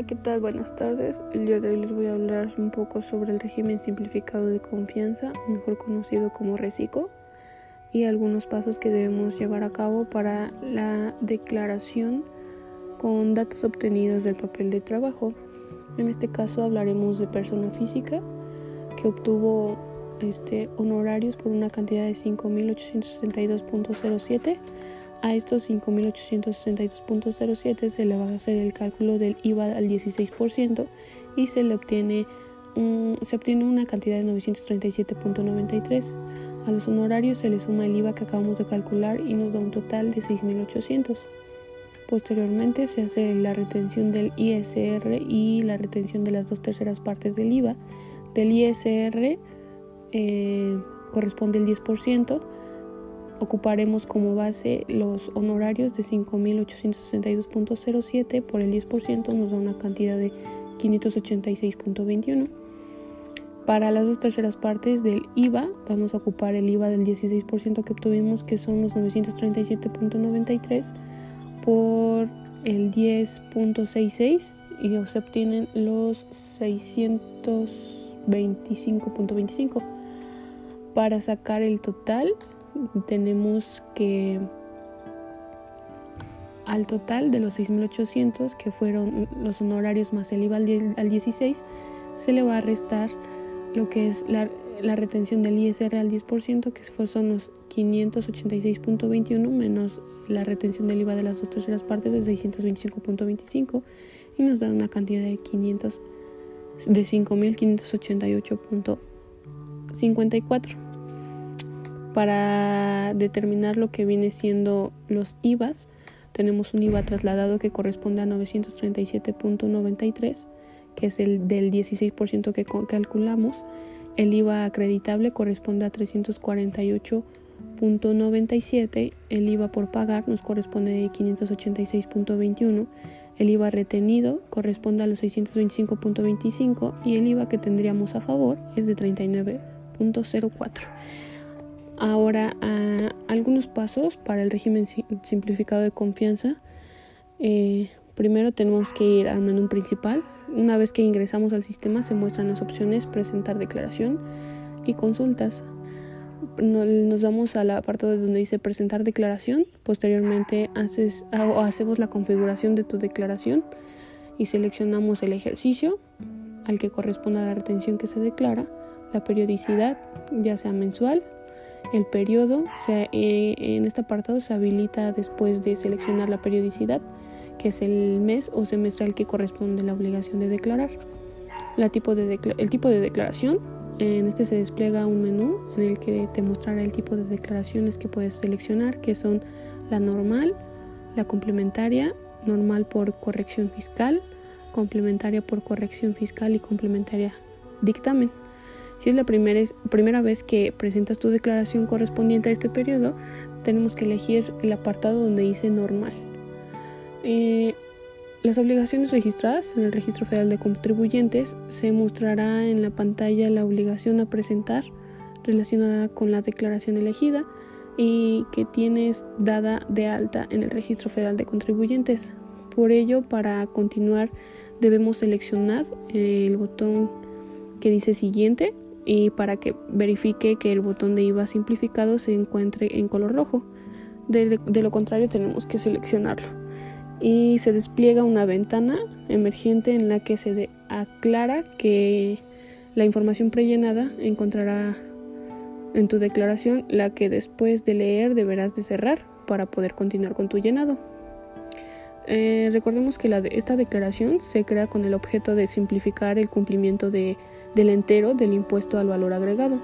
Hola, ¿qué tal? Buenas tardes. El día de hoy les voy a hablar un poco sobre el régimen simplificado de confianza, mejor conocido como RECICO, y algunos pasos que debemos llevar a cabo para la declaración con datos obtenidos del papel de trabajo. En este caso hablaremos de persona física que obtuvo este, honorarios por una cantidad de 5.862.07 a estos 5.862.07 se le va a hacer el cálculo del IVA al 16% y se le obtiene, se obtiene una cantidad de 937.93. A los honorarios se le suma el IVA que acabamos de calcular y nos da un total de 6.800. Posteriormente se hace la retención del ISR y la retención de las dos terceras partes del IVA. Del ISR eh, corresponde el 10% ocuparemos como base los honorarios de 5.862.07 por el 10% nos da una cantidad de 586.21. Para las dos terceras partes del IVA vamos a ocupar el IVA del 16% que obtuvimos que son los 937.93 por el 10.66 y se obtienen los 625.25. Para sacar el total tenemos que al total de los 6.800 que fueron los honorarios más el IVA al 16 se le va a restar lo que es la, retención del ISR al 10% que son los 586.21 menos la retención del IVA de las dos terceras partes de 625.25 y nos da una cantidad de 500 de 5.588.54 para determinar lo que viene siendo los IVAs, tenemos un IVA trasladado que corresponde a 937.93, que es el del 16% que calculamos. El IVA acreditable corresponde a 348.97. El IVA por pagar nos corresponde a 586.21. El IVA retenido corresponde a los 625.25 y el IVA que tendríamos a favor es de 39.04. Ahora, algunos pasos para el régimen simplificado de confianza. Eh, primero tenemos que ir al menú principal. Una vez que ingresamos al sistema se muestran las opciones presentar declaración y consultas. Nos vamos al apartado donde dice presentar declaración. Posteriormente haces, hacemos la configuración de tu declaración y seleccionamos el ejercicio al que corresponde a la retención que se declara, la periodicidad, ya sea mensual, el periodo, eh, en este apartado se habilita después de seleccionar la periodicidad, que es el mes o semestre al que corresponde la obligación de declarar. La tipo de el tipo de declaración, en este se despliega un menú en el que te mostrará el tipo de declaraciones que puedes seleccionar, que son la normal, la complementaria, normal por corrección fiscal, complementaria por corrección fiscal y complementaria dictamen. Si es la primera, primera vez que presentas tu declaración correspondiente a este periodo, tenemos que elegir el apartado donde dice normal. Eh, las obligaciones registradas en el Registro Federal de Contribuyentes se mostrará en la pantalla la obligación a presentar relacionada con la declaración elegida y que tienes dada de alta en el Registro Federal de Contribuyentes. Por ello, para continuar debemos seleccionar el botón que dice siguiente y para que verifique que el botón de IVA simplificado se encuentre en color rojo. De, lo contrario tenemos que seleccionarlo. Y se despliega una ventana emergente en la que se aclara que la información prellenada encontrará en tu declaración la que después de leer deberás de cerrar para poder continuar con tu llenado. Eh, recordemos que la esta declaración se crea con el objeto de simplificar el cumplimiento de del entero del impuesto al valor agregado,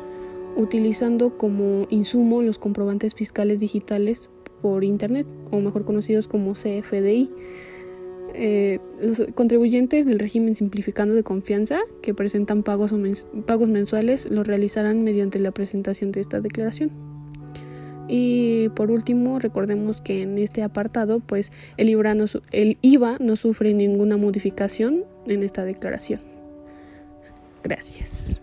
utilizando como insumo los comprobantes fiscales digitales por Internet, o mejor conocidos como CFDI. Eh, los contribuyentes del régimen simplificando de confianza que presentan pagos, pagos mensuales lo realizarán mediante la presentación de esta declaración. Y por último, recordemos que en este apartado, pues el el IVA no sufre ninguna modificación en esta declaración. Gracias.